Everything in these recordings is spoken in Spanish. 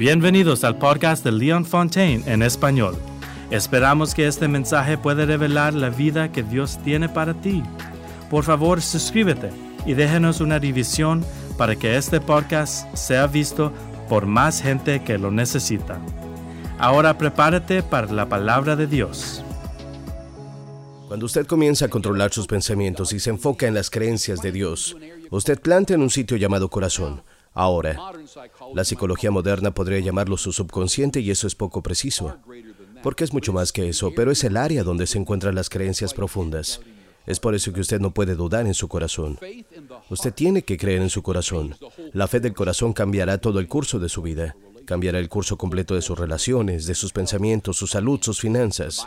Bienvenidos al podcast de Leon Fontaine en español. Esperamos que este mensaje pueda revelar la vida que Dios tiene para ti. Por favor, suscríbete y déjenos una división para que este podcast sea visto por más gente que lo necesita. Ahora prepárate para la palabra de Dios. Cuando usted comienza a controlar sus pensamientos y se enfoca en las creencias de Dios, usted planta en un sitio llamado corazón. Ahora, la psicología moderna podría llamarlo su subconsciente y eso es poco preciso, porque es mucho más que eso, pero es el área donde se encuentran las creencias profundas. Es por eso que usted no puede dudar en su corazón. Usted tiene que creer en su corazón. La fe del corazón cambiará todo el curso de su vida. Cambiará el curso completo de sus relaciones, de sus pensamientos, su salud, sus finanzas.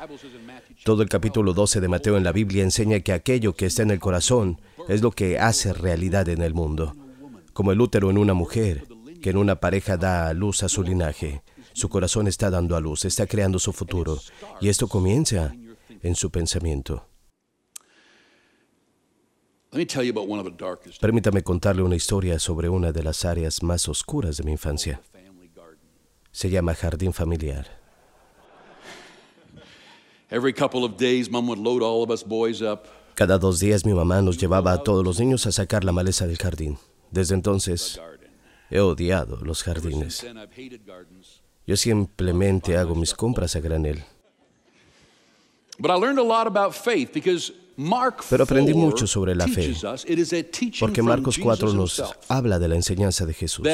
Todo el capítulo 12 de Mateo en la Biblia enseña que aquello que está en el corazón es lo que hace realidad en el mundo. Como el útero en una mujer, que en una pareja da a luz a su linaje. Su corazón está dando a luz, está creando su futuro. Y esto comienza en su pensamiento. Permítame contarle una historia sobre una de las áreas más oscuras de mi infancia. Se llama jardín familiar. Cada dos días mi mamá nos llevaba a todos los niños a sacar la maleza del jardín. Desde entonces he odiado los jardines. Yo simplemente hago mis compras a granel. Pero aprendí mucho sobre la fe, porque Marcos 4 nos habla de la enseñanza de Jesús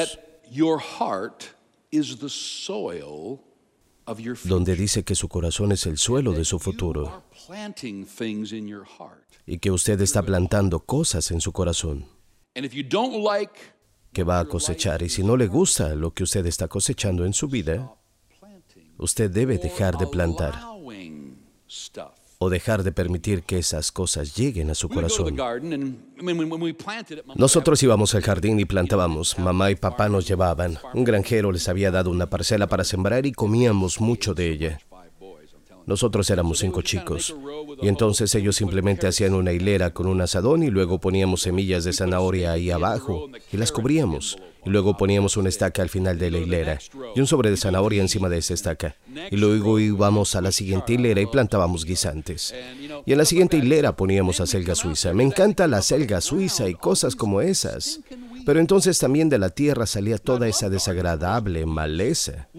donde dice que su corazón es el suelo de su futuro y que usted está plantando cosas en su corazón que va a cosechar. Y si no le gusta lo que usted está cosechando en su vida, usted debe dejar de plantar o dejar de permitir que esas cosas lleguen a su corazón. Nosotros íbamos al jardín y plantábamos. Mamá y papá nos llevaban. Un granjero les había dado una parcela para sembrar y comíamos mucho de ella. Nosotros éramos cinco chicos. Y entonces ellos simplemente hacían una hilera con un asadón y luego poníamos semillas de zanahoria ahí abajo y las cubríamos. Y luego poníamos una estaca al final de la hilera y un sobre de zanahoria encima de esa estaca. Y luego íbamos a la siguiente hilera y plantábamos guisantes. Y en la siguiente hilera poníamos acelga suiza. Me encanta la acelga suiza y cosas como esas. Pero entonces también de la tierra salía toda esa desagradable maleza.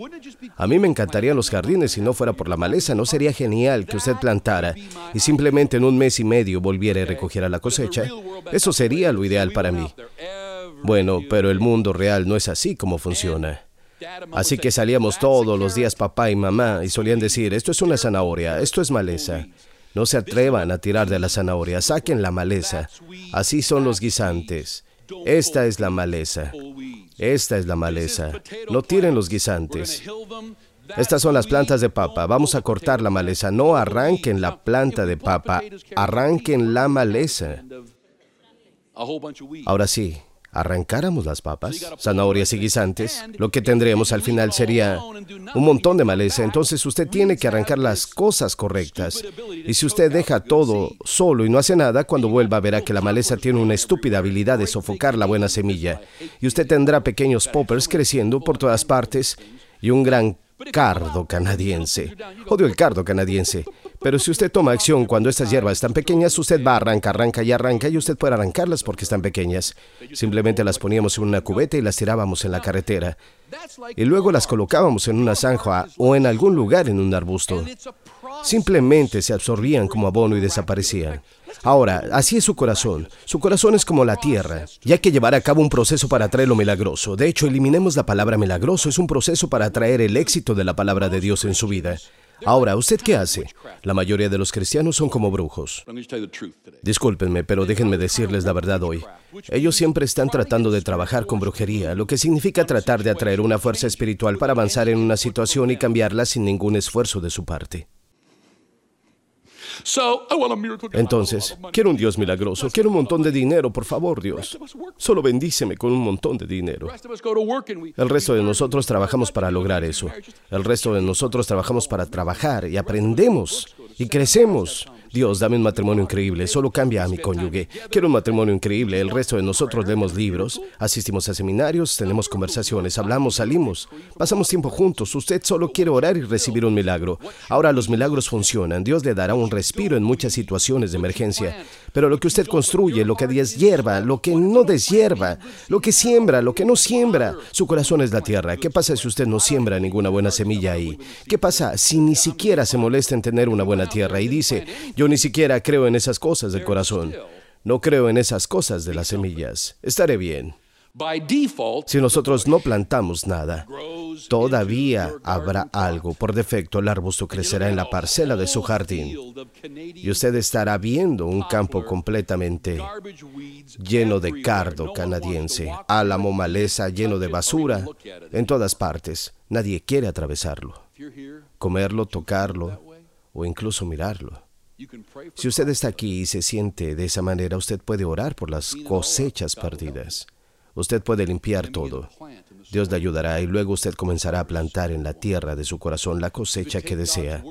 A mí me encantarían los jardines si no fuera por la maleza. ¿No sería genial que usted plantara y simplemente en un mes y medio volviera y recogiera la cosecha? Eso sería lo ideal para mí. Bueno, pero el mundo real no es así como funciona. Así que salíamos todos los días papá y mamá y solían decir, esto es una zanahoria, esto es maleza. No se atrevan a tirar de la zanahoria, saquen la maleza. Así son los guisantes. Esta es la maleza. Esta es la maleza. No tiren los guisantes. Estas son las plantas de papa. Vamos a cortar la maleza. No arranquen la planta de papa. Arranquen la maleza. Ahora sí, arrancáramos las papas, zanahorias y guisantes, lo que tendríamos al final sería un montón de maleza. Entonces usted tiene que arrancar las cosas correctas. Y si usted deja todo solo y no hace nada, cuando vuelva verá que la maleza tiene una estúpida habilidad de sofocar la buena semilla. Y usted tendrá pequeños poppers creciendo por todas partes y un gran cardo canadiense. Odio el cardo canadiense. Pero si usted toma acción cuando estas hierbas están pequeñas, usted va, arranca, arranca y arranca y usted puede arrancarlas porque están pequeñas. Simplemente las poníamos en una cubeta y las tirábamos en la carretera. Y luego las colocábamos en una zanja o en algún lugar en un arbusto. Simplemente se absorbían como abono y desaparecían. Ahora, así es su corazón. Su corazón es como la tierra. Y hay que llevar a cabo un proceso para atraer lo milagroso. De hecho, eliminemos la palabra milagroso. Es un proceso para atraer el éxito de la palabra de Dios en su vida. Ahora, ¿usted qué hace? La mayoría de los cristianos son como brujos. Discúlpenme, pero déjenme decirles la verdad hoy. Ellos siempre están tratando de trabajar con brujería, lo que significa tratar de atraer una fuerza espiritual para avanzar en una situación y cambiarla sin ningún esfuerzo de su parte. Entonces, quiero un Dios milagroso, quiero un montón de dinero, por favor, Dios. Solo bendíceme con un montón de dinero. El resto de nosotros trabajamos para lograr eso. El resto de nosotros trabajamos para trabajar y aprendemos y crecemos. Dios, dame un matrimonio increíble, solo cambia a mi cónyuge. Quiero un matrimonio increíble. El resto de nosotros leemos libros, asistimos a seminarios, tenemos conversaciones, hablamos, salimos, pasamos tiempo juntos. Usted solo quiere orar y recibir un milagro. Ahora los milagros funcionan. Dios le dará un respiro en muchas situaciones de emergencia. Pero lo que usted construye, lo que deshierva, lo que no deshierva, lo que siembra, lo que no siembra, su corazón es la tierra. ¿Qué pasa si usted no siembra ninguna buena semilla ahí? ¿Qué pasa si ni siquiera se molesta en tener una buena tierra y dice, yo ni siquiera creo en esas cosas del corazón. No creo en esas cosas de las semillas. Estaré bien. Si nosotros no plantamos nada, todavía habrá algo. Por defecto, el arbusto crecerá en la parcela de su jardín. Y usted estará viendo un campo completamente lleno de cardo canadiense, álamo, maleza, lleno de basura, en todas partes. Nadie quiere atravesarlo, comerlo, tocarlo o incluso mirarlo. Si usted está aquí y se siente de esa manera, usted puede orar por las cosechas perdidas. Usted puede limpiar todo. Dios le ayudará y luego usted comenzará a plantar en la tierra de su corazón la cosecha que desea.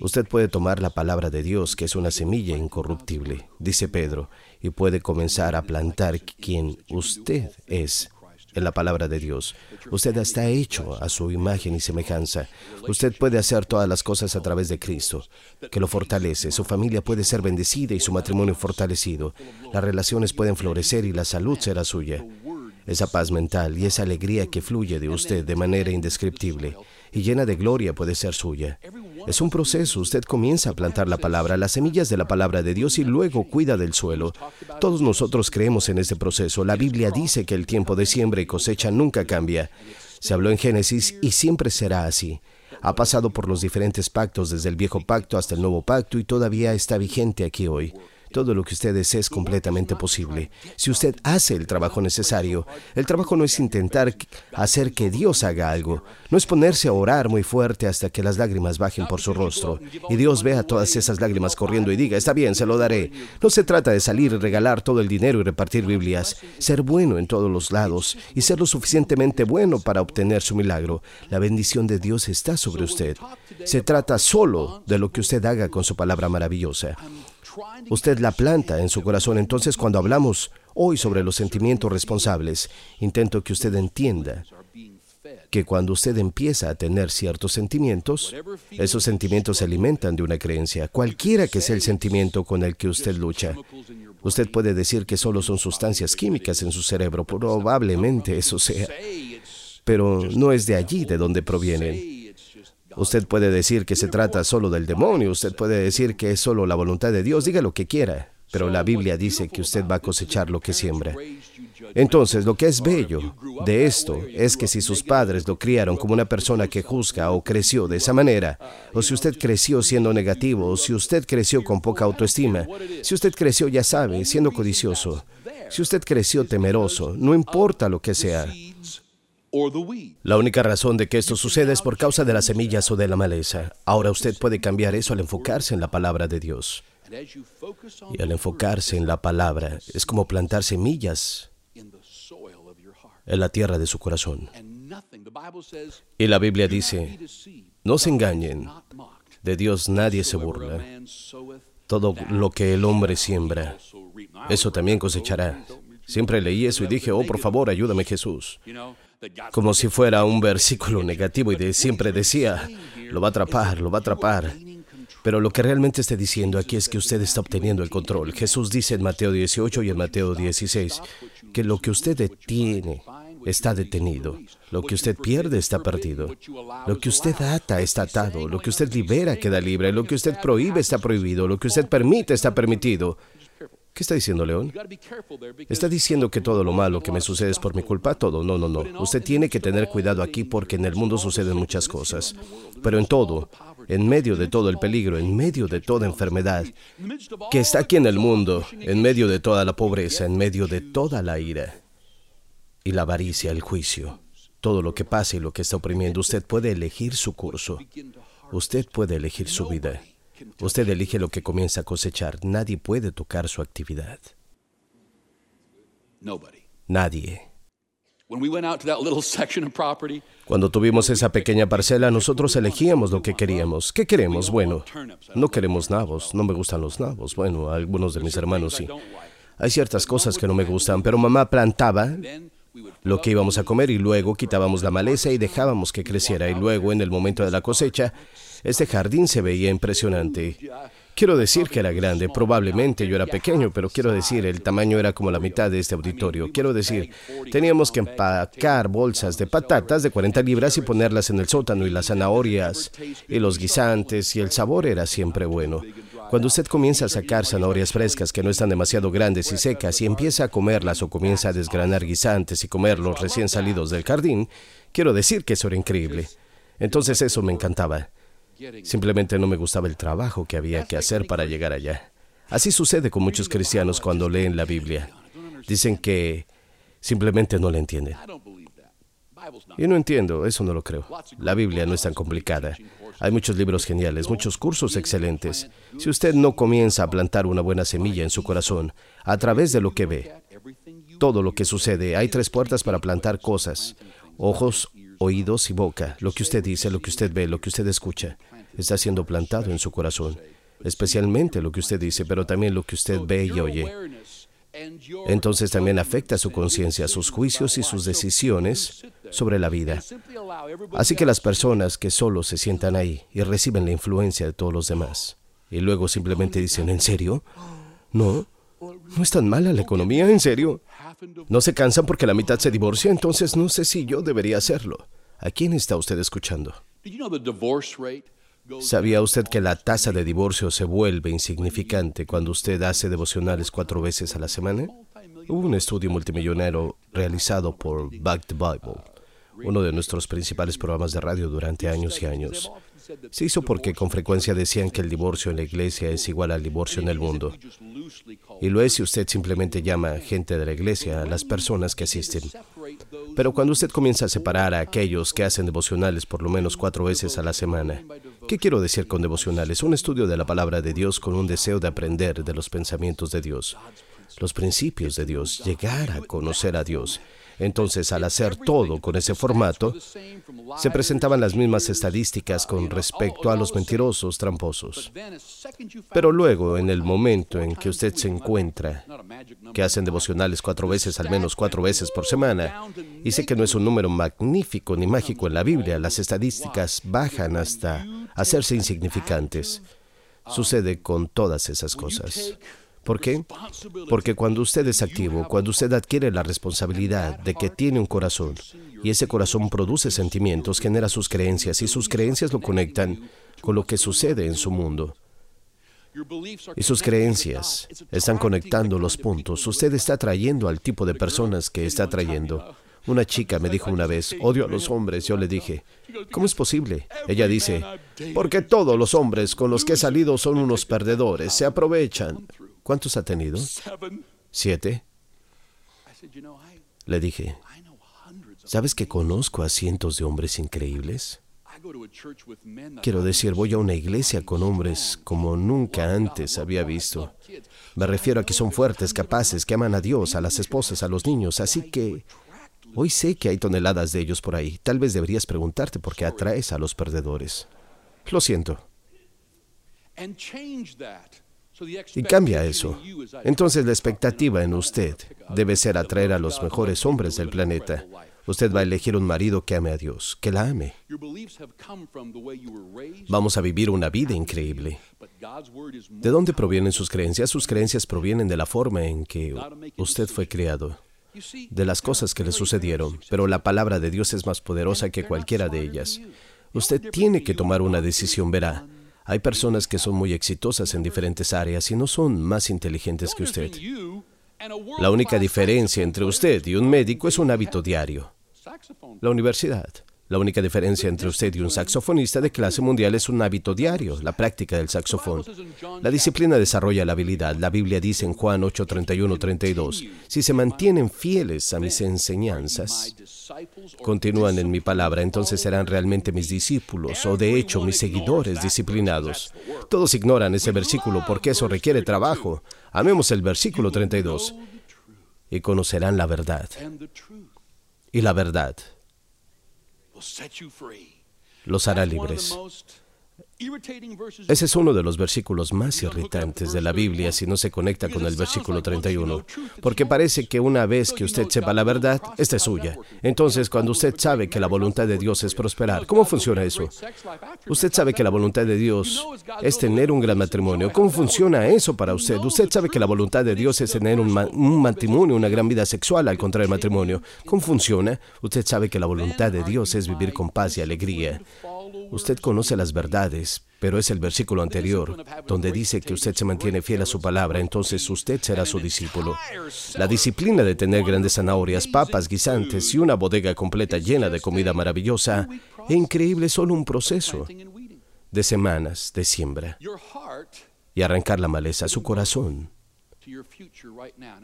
Usted puede tomar la palabra de Dios, que es una semilla incorruptible, dice Pedro, y puede comenzar a plantar quien usted es en la palabra de Dios. Usted está hecho a su imagen y semejanza. Usted puede hacer todas las cosas a través de Cristo, que lo fortalece. Su familia puede ser bendecida y su matrimonio fortalecido. Las relaciones pueden florecer y la salud será suya. Esa paz mental y esa alegría que fluye de usted de manera indescriptible y llena de gloria puede ser suya. Es un proceso. Usted comienza a plantar la palabra, las semillas de la palabra de Dios y luego cuida del suelo. Todos nosotros creemos en este proceso. La Biblia dice que el tiempo de siembra y cosecha nunca cambia. Se habló en Génesis y siempre será así. Ha pasado por los diferentes pactos desde el viejo pacto hasta el nuevo pacto y todavía está vigente aquí hoy. Todo lo que usted desee es completamente posible. Si usted hace el trabajo necesario, el trabajo no es intentar hacer que Dios haga algo, no es ponerse a orar muy fuerte hasta que las lágrimas bajen por su rostro y Dios vea todas esas lágrimas corriendo y diga, está bien, se lo daré. No se trata de salir y regalar todo el dinero y repartir Biblias, ser bueno en todos los lados y ser lo suficientemente bueno para obtener su milagro. La bendición de Dios está sobre usted. Se trata solo de lo que usted haga con su palabra maravillosa. Usted la planta en su corazón. Entonces, cuando hablamos hoy sobre los sentimientos responsables, intento que usted entienda que cuando usted empieza a tener ciertos sentimientos, esos sentimientos se alimentan de una creencia, cualquiera que sea el sentimiento con el que usted lucha. Usted puede decir que solo son sustancias químicas en su cerebro, probablemente eso sea, pero no es de allí de donde provienen. Usted puede decir que se trata solo del demonio, usted puede decir que es solo la voluntad de Dios, diga lo que quiera, pero la Biblia dice que usted va a cosechar lo que siembra. Entonces, lo que es bello de esto es que si sus padres lo criaron como una persona que juzga o creció de esa manera, o si usted creció siendo negativo, o si usted creció con poca autoestima, si usted creció, ya sabe, siendo codicioso, si usted creció temeroso, no importa lo que sea, la única razón de que esto suceda es por causa de las semillas o de la maleza. Ahora usted puede cambiar eso al enfocarse en la palabra de Dios. Y al enfocarse en la palabra es como plantar semillas en la tierra de su corazón. Y la Biblia dice, no se engañen, de Dios nadie se burla. Todo lo que el hombre siembra, eso también cosechará. Siempre leí eso y dije, oh, por favor, ayúdame Jesús como si fuera un versículo negativo y siempre decía, lo va a atrapar, lo va a atrapar. Pero lo que realmente está diciendo aquí es que usted está obteniendo el control. Jesús dice en Mateo 18 y en Mateo 16 que lo que usted detiene está detenido. Lo que usted pierde está perdido. Lo que usted ata está atado. Lo que usted libera queda libre. Lo que usted prohíbe está prohibido. Lo que usted permite está permitido. ¿Qué está diciendo León? Está diciendo que todo lo malo que me sucede es por mi culpa, todo. No, no, no. Usted tiene que tener cuidado aquí porque en el mundo suceden muchas cosas. Pero en todo, en medio de todo el peligro, en medio de toda enfermedad que está aquí en el mundo, en medio de toda la pobreza, en medio de toda la ira y la avaricia, el juicio, todo lo que pasa y lo que está oprimiendo, usted puede elegir su curso. Usted puede elegir su vida. Usted elige lo que comienza a cosechar. Nadie puede tocar su actividad. Nadie. Cuando tuvimos esa pequeña parcela, nosotros elegíamos lo que queríamos. ¿Qué queremos? Bueno, no queremos nabos, no me gustan los nabos. Bueno, algunos de mis hermanos sí. Hay ciertas cosas que no me gustan, pero mamá plantaba lo que íbamos a comer y luego quitábamos la maleza y dejábamos que creciera y luego en el momento de la cosecha, este jardín se veía impresionante. Quiero decir que era grande, probablemente yo era pequeño, pero quiero decir, el tamaño era como la mitad de este auditorio. Quiero decir, teníamos que empacar bolsas de patatas de 40 libras y ponerlas en el sótano y las zanahorias y los guisantes y el sabor era siempre bueno. Cuando usted comienza a sacar zanahorias frescas que no están demasiado grandes y secas y empieza a comerlas o comienza a desgranar guisantes y comerlos recién salidos del jardín, quiero decir que eso era increíble. Entonces eso me encantaba. Simplemente no me gustaba el trabajo que había que hacer para llegar allá. Así sucede con muchos cristianos cuando leen la Biblia. Dicen que simplemente no la entienden. Y no entiendo, eso no lo creo. La Biblia no es tan complicada. Hay muchos libros geniales, muchos cursos excelentes. Si usted no comienza a plantar una buena semilla en su corazón, a través de lo que ve, todo lo que sucede, hay tres puertas para plantar cosas. Ojos, oídos y boca. Lo que usted dice, lo que usted ve, lo que usted escucha, está siendo plantado en su corazón. Especialmente lo que usted dice, pero también lo que usted ve y oye. Entonces también afecta su conciencia, sus juicios y sus decisiones sobre la vida. Así que las personas que solo se sientan ahí y reciben la influencia de todos los demás, y luego simplemente dicen, ¿en serio? No, no es tan mala la economía, ¿en serio? No se cansan porque la mitad se divorcia, entonces no sé si yo debería hacerlo. ¿A quién está usted escuchando? ¿Sabía usted que la tasa de divorcio se vuelve insignificante cuando usted hace devocionales cuatro veces a la semana? Hubo un estudio multimillonario realizado por Back the Bible, uno de nuestros principales programas de radio durante años y años. Se hizo porque con frecuencia decían que el divorcio en la iglesia es igual al divorcio en el mundo. Y lo es si usted simplemente llama gente de la iglesia a las personas que asisten. Pero cuando usted comienza a separar a aquellos que hacen devocionales por lo menos cuatro veces a la semana, ¿qué quiero decir con devocionales? Un estudio de la palabra de Dios con un deseo de aprender de los pensamientos de Dios, los principios de Dios, llegar a conocer a Dios entonces, al hacer todo con ese formato, se presentaban las mismas estadísticas con respecto a los mentirosos tramposos. Pero luego, en el momento en que usted se encuentra, que hacen devocionales cuatro veces, al menos cuatro veces por semana, y sé que no es un número magnífico ni mágico en la Biblia, las estadísticas bajan hasta hacerse insignificantes. Sucede con todas esas cosas. ¿Por qué? Porque cuando usted es activo, cuando usted adquiere la responsabilidad de que tiene un corazón, y ese corazón produce sentimientos, genera sus creencias, y sus creencias lo conectan con lo que sucede en su mundo. Y sus creencias están conectando los puntos. Usted está atrayendo al tipo de personas que está atrayendo. Una chica me dijo una vez, odio a los hombres. Yo le dije, ¿cómo es posible? Ella dice, porque todos los hombres con los que he salido son unos perdedores, se aprovechan. ¿Cuántos ha tenido? Siete. Le dije, ¿sabes que conozco a cientos de hombres increíbles? Quiero decir, voy a una iglesia con hombres como nunca antes había visto. Me refiero a que son fuertes, capaces, que aman a Dios, a las esposas, a los niños. Así que hoy sé que hay toneladas de ellos por ahí. Tal vez deberías preguntarte por qué atraes a los perdedores. Lo siento. Y cambia eso. Entonces la expectativa en usted debe ser atraer a los mejores hombres del planeta. Usted va a elegir un marido que ame a Dios, que la ame. Vamos a vivir una vida increíble. ¿De dónde provienen sus creencias? Sus creencias provienen de la forma en que usted fue criado, de las cosas que le sucedieron, pero la palabra de Dios es más poderosa que cualquiera de ellas. Usted tiene que tomar una decisión, verá. Hay personas que son muy exitosas en diferentes áreas y no son más inteligentes que usted. La única diferencia entre usted y un médico es un hábito diario. La universidad. La única diferencia entre usted y un saxofonista de clase mundial es un hábito diario, la práctica del saxofón. La disciplina desarrolla la habilidad. La Biblia dice en Juan 8, 31, 32, si se mantienen fieles a mis enseñanzas, continúan en mi palabra, entonces serán realmente mis discípulos o de hecho mis seguidores disciplinados. Todos ignoran ese versículo porque eso requiere trabajo. Amemos el versículo 32 y conocerán la verdad y la verdad los hará libres. Ese es uno de los versículos más irritantes de la Biblia si no se conecta con el versículo 31, porque parece que una vez que usted sepa la verdad, esta es suya. Entonces, cuando usted sabe que la voluntad de Dios es prosperar, ¿cómo funciona eso? Usted sabe que la voluntad de Dios es tener un gran matrimonio. ¿Cómo funciona eso para usted? Usted sabe que la voluntad de Dios es tener un, un matrimonio, una gran vida sexual al contrario del matrimonio. ¿Cómo funciona? Usted sabe que la voluntad de Dios es vivir con paz y alegría. Usted conoce las verdades, pero es el versículo anterior, donde dice que usted se mantiene fiel a su palabra, entonces usted será su discípulo. La disciplina de tener grandes zanahorias, papas, guisantes y una bodega completa llena de comida maravillosa e increíble solo un proceso de semanas de siembra y arrancar la maleza su corazón.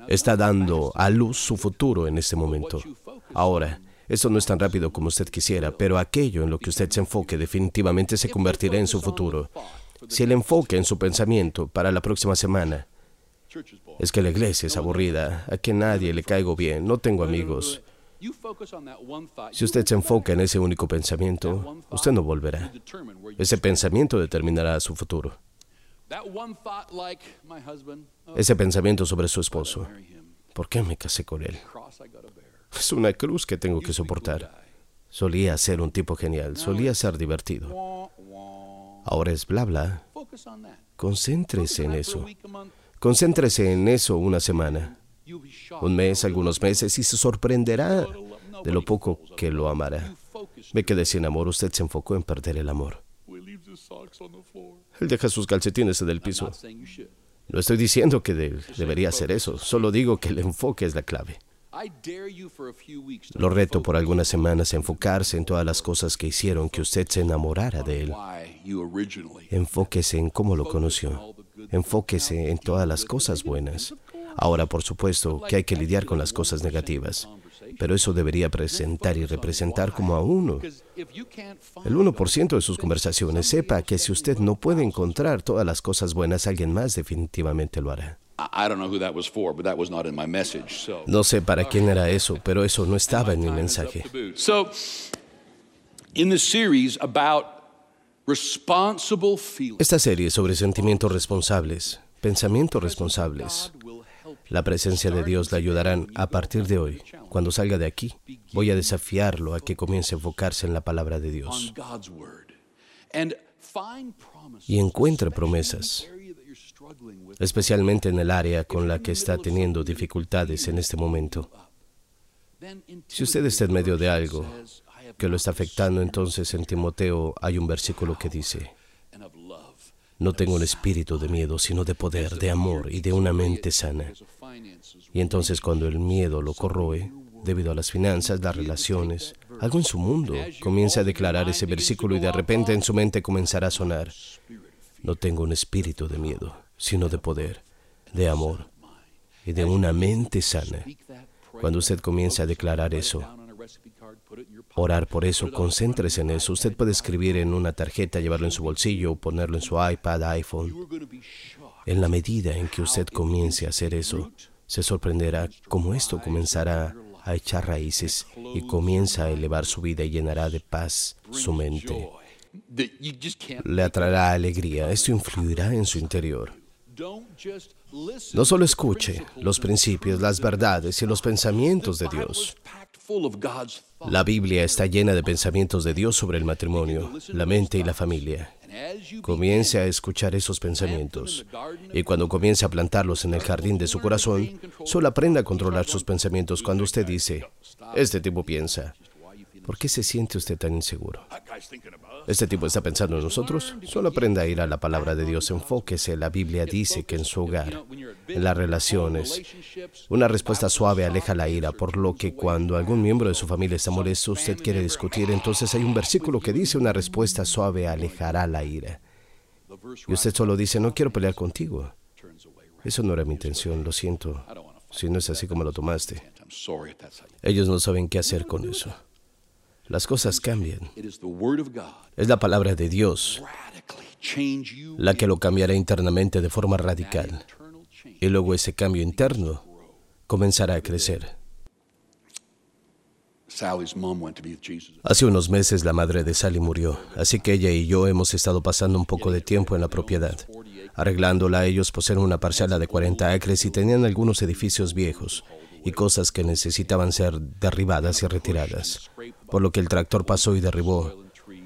Está dando a luz su futuro en este momento. Ahora, esto no es tan rápido como usted quisiera, pero aquello en lo que usted se enfoque definitivamente se convertirá en su futuro. Si el enfoque en su pensamiento para la próxima semana es que la iglesia es aburrida, a que nadie le caigo bien, no tengo amigos. Si usted se enfoca en ese único pensamiento, usted no volverá. Ese pensamiento determinará su futuro. Ese pensamiento sobre su esposo. ¿Por qué me casé con él? Es una cruz que tengo que soportar. Solía ser un tipo genial, solía ser divertido. Ahora es bla bla. Concéntrese en eso. Concéntrese en eso una semana, un mes, algunos meses, y se sorprenderá de lo poco que lo amará. Ve que de sin amor usted se enfocó en perder el amor. Él deja sus calcetines en el piso. No estoy diciendo que debería hacer eso, solo digo que el enfoque es la clave. Lo reto por algunas semanas a enfocarse en todas las cosas que hicieron que usted se enamorara de él. Enfóquese en cómo lo conoció. Enfóquese en todas las cosas buenas. Ahora, por supuesto, que hay que lidiar con las cosas negativas, pero eso debería presentar y representar como a uno. El 1% de sus conversaciones sepa que si usted no puede encontrar todas las cosas buenas, alguien más definitivamente lo hará. No sé para quién era eso, pero eso no estaba en mi mensaje. Esta serie sobre sentimientos responsables, pensamientos responsables, la presencia de Dios le ayudarán a partir de hoy. Cuando salga de aquí, voy a desafiarlo a que comience a enfocarse en la palabra de Dios. Y encuentre promesas especialmente en el área con la que está teniendo dificultades en este momento. Si usted está en medio de algo que lo está afectando, entonces en Timoteo hay un versículo que dice, no tengo un espíritu de miedo, sino de poder, de amor y de una mente sana. Y entonces cuando el miedo lo corroe, debido a las finanzas, las relaciones, algo en su mundo, comienza a declarar ese versículo y de repente en su mente comenzará a sonar, no tengo un espíritu de miedo, sino de poder, de amor y de una mente sana. Cuando usted comienza a declarar eso, orar por eso, concéntrese en eso. Usted puede escribir en una tarjeta, llevarlo en su bolsillo, ponerlo en su iPad, iPhone. En la medida en que usted comience a hacer eso, se sorprenderá cómo esto comenzará a echar raíces y comienza a elevar su vida y llenará de paz su mente. Le atraerá alegría, esto influirá en su interior. No solo escuche los principios, las verdades y los pensamientos de Dios. La Biblia está llena de pensamientos de Dios sobre el matrimonio, la mente y la familia. Comience a escuchar esos pensamientos. y cuando comience a plantarlos en el jardín de su corazón, solo aprenda a controlar sus pensamientos cuando usted dice, este tipo piensa, ¿por qué se siente usted tan inseguro? Este tipo está pensando en nosotros. Solo aprenda a ir a la palabra de Dios. Enfóquese. La Biblia dice que en su hogar, en las relaciones, una respuesta suave aleja la ira, por lo que cuando algún miembro de su familia está molesto, usted quiere discutir, entonces hay un versículo que dice una respuesta suave alejará la ira. Y usted solo dice, no quiero pelear contigo. Eso no era mi intención, lo siento. Si no es así como lo tomaste. Ellos no saben qué hacer con eso las cosas cambian. Es la palabra de Dios la que lo cambiará internamente de forma radical. Y luego ese cambio interno comenzará a crecer. Hace unos meses la madre de Sally murió, así que ella y yo hemos estado pasando un poco de tiempo en la propiedad. Arreglándola, ellos poseen una parcela de 40 acres y tenían algunos edificios viejos y cosas que necesitaban ser derribadas y retiradas, por lo que el tractor pasó y derribó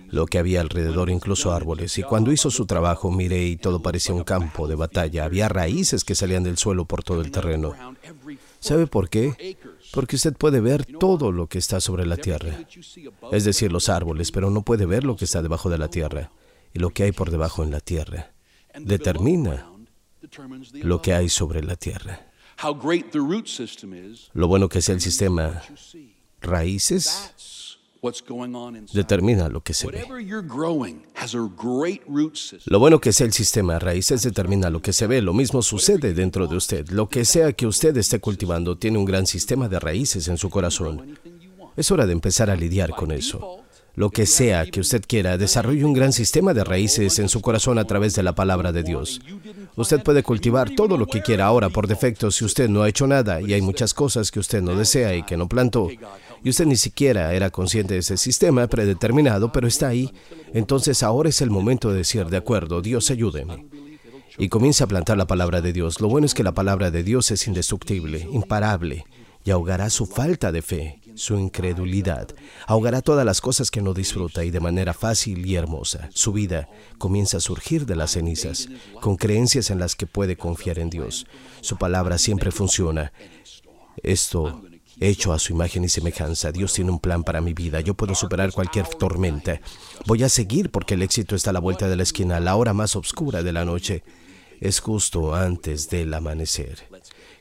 lo que había alrededor, incluso árboles, y cuando hizo su trabajo miré y todo parecía un campo de batalla, había raíces que salían del suelo por todo el terreno. ¿Sabe por qué? Porque usted puede ver todo lo que está sobre la tierra, es decir, los árboles, pero no puede ver lo que está debajo de la tierra, y lo que hay por debajo en la tierra determina lo que hay sobre la tierra. Lo bueno que sea el sistema raíces determina lo que se ve. Lo bueno que sea el sistema raíces determina lo que se ve. Lo mismo sucede dentro de usted. Lo que sea que usted esté cultivando tiene un gran sistema de raíces en su corazón. Es hora de empezar a lidiar con eso lo que sea que usted quiera, desarrolle un gran sistema de raíces en su corazón a través de la palabra de Dios. Usted puede cultivar todo lo que quiera ahora por defecto si usted no ha hecho nada y hay muchas cosas que usted no desea y que no plantó. Y usted ni siquiera era consciente de ese sistema predeterminado, pero está ahí. Entonces ahora es el momento de decir, de acuerdo, Dios ayúdeme. Y comienza a plantar la palabra de Dios. Lo bueno es que la palabra de Dios es indestructible, imparable, y ahogará su falta de fe su incredulidad, ahogará todas las cosas que no disfruta y de manera fácil y hermosa. Su vida comienza a surgir de las cenizas, con creencias en las que puede confiar en Dios. Su palabra siempre funciona. Esto hecho a su imagen y semejanza. Dios tiene un plan para mi vida. Yo puedo superar cualquier tormenta. Voy a seguir porque el éxito está a la vuelta de la esquina, a la hora más oscura de la noche. Es justo antes del amanecer.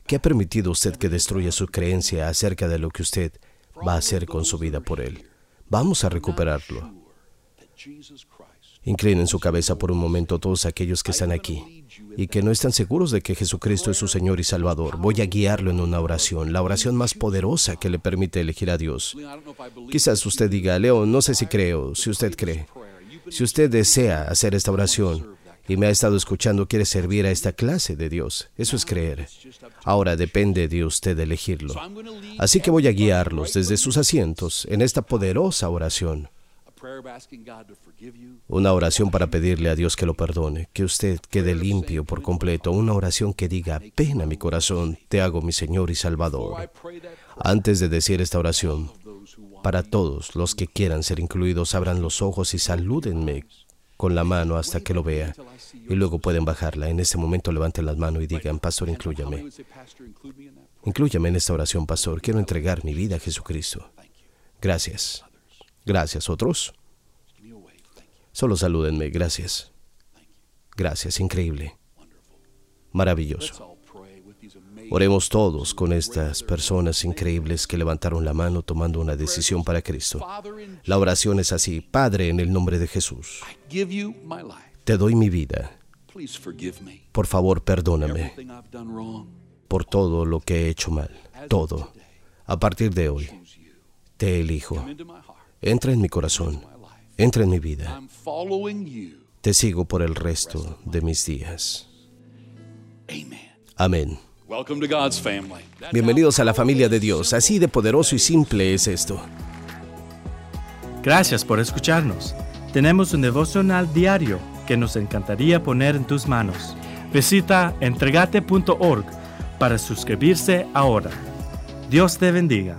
¿Qué ha permitido usted que destruya su creencia acerca de lo que usted va a hacer con su vida por Él. Vamos a recuperarlo. Inclinen su cabeza por un momento todos aquellos que están aquí y que no están seguros de que Jesucristo es su Señor y Salvador. Voy a guiarlo en una oración, la oración más poderosa que le permite elegir a Dios. Quizás usted diga, Leo, no sé si creo, si usted cree. Si usted desea hacer esta oración, y me ha estado escuchando quiere servir a esta clase de Dios. Eso es creer. Ahora depende de usted elegirlo. Así que voy a guiarlos desde sus asientos en esta poderosa oración. Una oración para pedirle a Dios que lo perdone, que usted quede limpio por completo. Una oración que diga, ven a mi corazón, te hago mi Señor y Salvador. Antes de decir esta oración, para todos los que quieran ser incluidos, abran los ojos y salúdenme con la mano hasta que lo vea y luego pueden bajarla. En este momento levanten las manos y digan, Pastor, inclúyame. Inclúyame en esta oración, Pastor. Quiero entregar mi vida a Jesucristo. Gracias. Gracias. ¿Otros? Solo salúdenme. Gracias. Gracias. Increíble. Maravilloso. Oremos todos con estas personas increíbles que levantaron la mano tomando una decisión para Cristo. La oración es así, Padre, en el nombre de Jesús. Te doy mi vida. Por favor, perdóname por todo lo que he hecho mal. Todo. A partir de hoy, te elijo. Entra en mi corazón. Entra en mi vida. Te sigo por el resto de mis días. Amén. Bienvenidos a la familia de Dios. Así de poderoso y simple es esto. Gracias por escucharnos. Tenemos un devocional diario que nos encantaría poner en tus manos. Visita entregate.org para suscribirse ahora. Dios te bendiga.